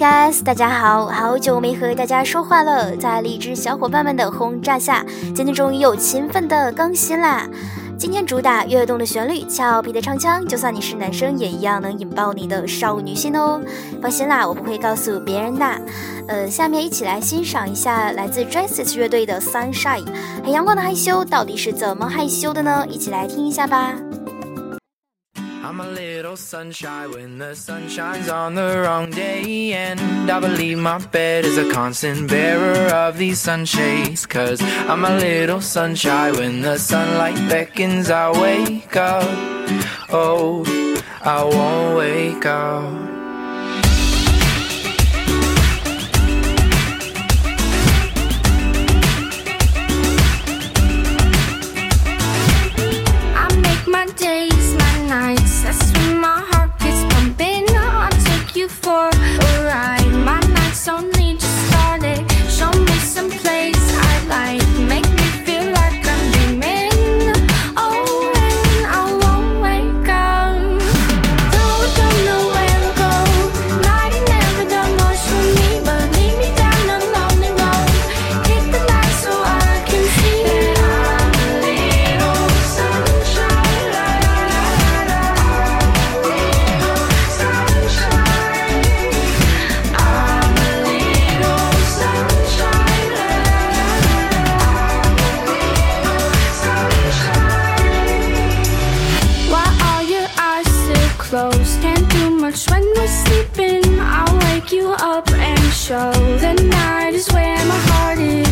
guys，大家好，好久没和大家说话了。在荔枝小伙伴们的轰炸下，今天终于有勤奋的更新啦。今天主打悦动的旋律，俏皮的唱腔，就算你是男生也一样能引爆你的少女心哦。放心啦，我不会告诉别人的。呃，下面一起来欣赏一下来自 Dresses 乐队的 Sunshine，很阳光的害羞，到底是怎么害羞的呢？一起来听一下吧。I'm a little sunshine when the sun shines on the wrong day. And I believe my bed is a constant bearer of these sunshades. Cause I'm a little sunshine when the sunlight beckons. I wake up. Oh, I won't wake up. for close. Can't do much when we're sleeping. I'll wake you up and show the night is where my heart is.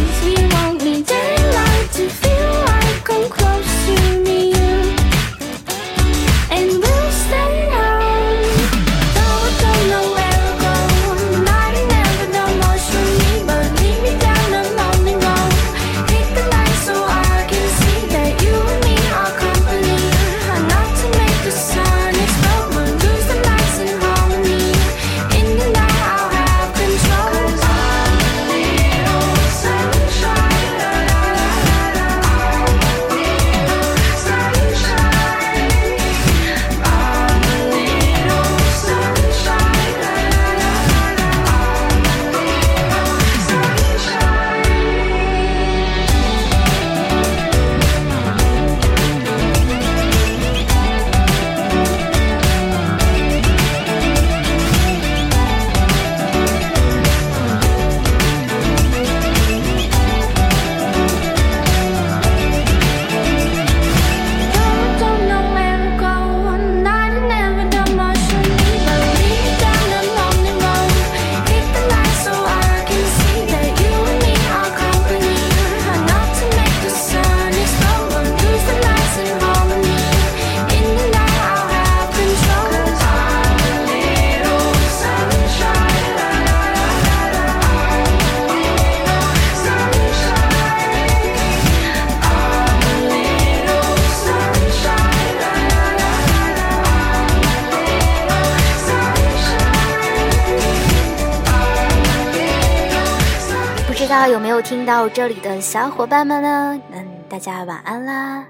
道有没有听到这里的小伙伴们呢？嗯，大家晚安啦。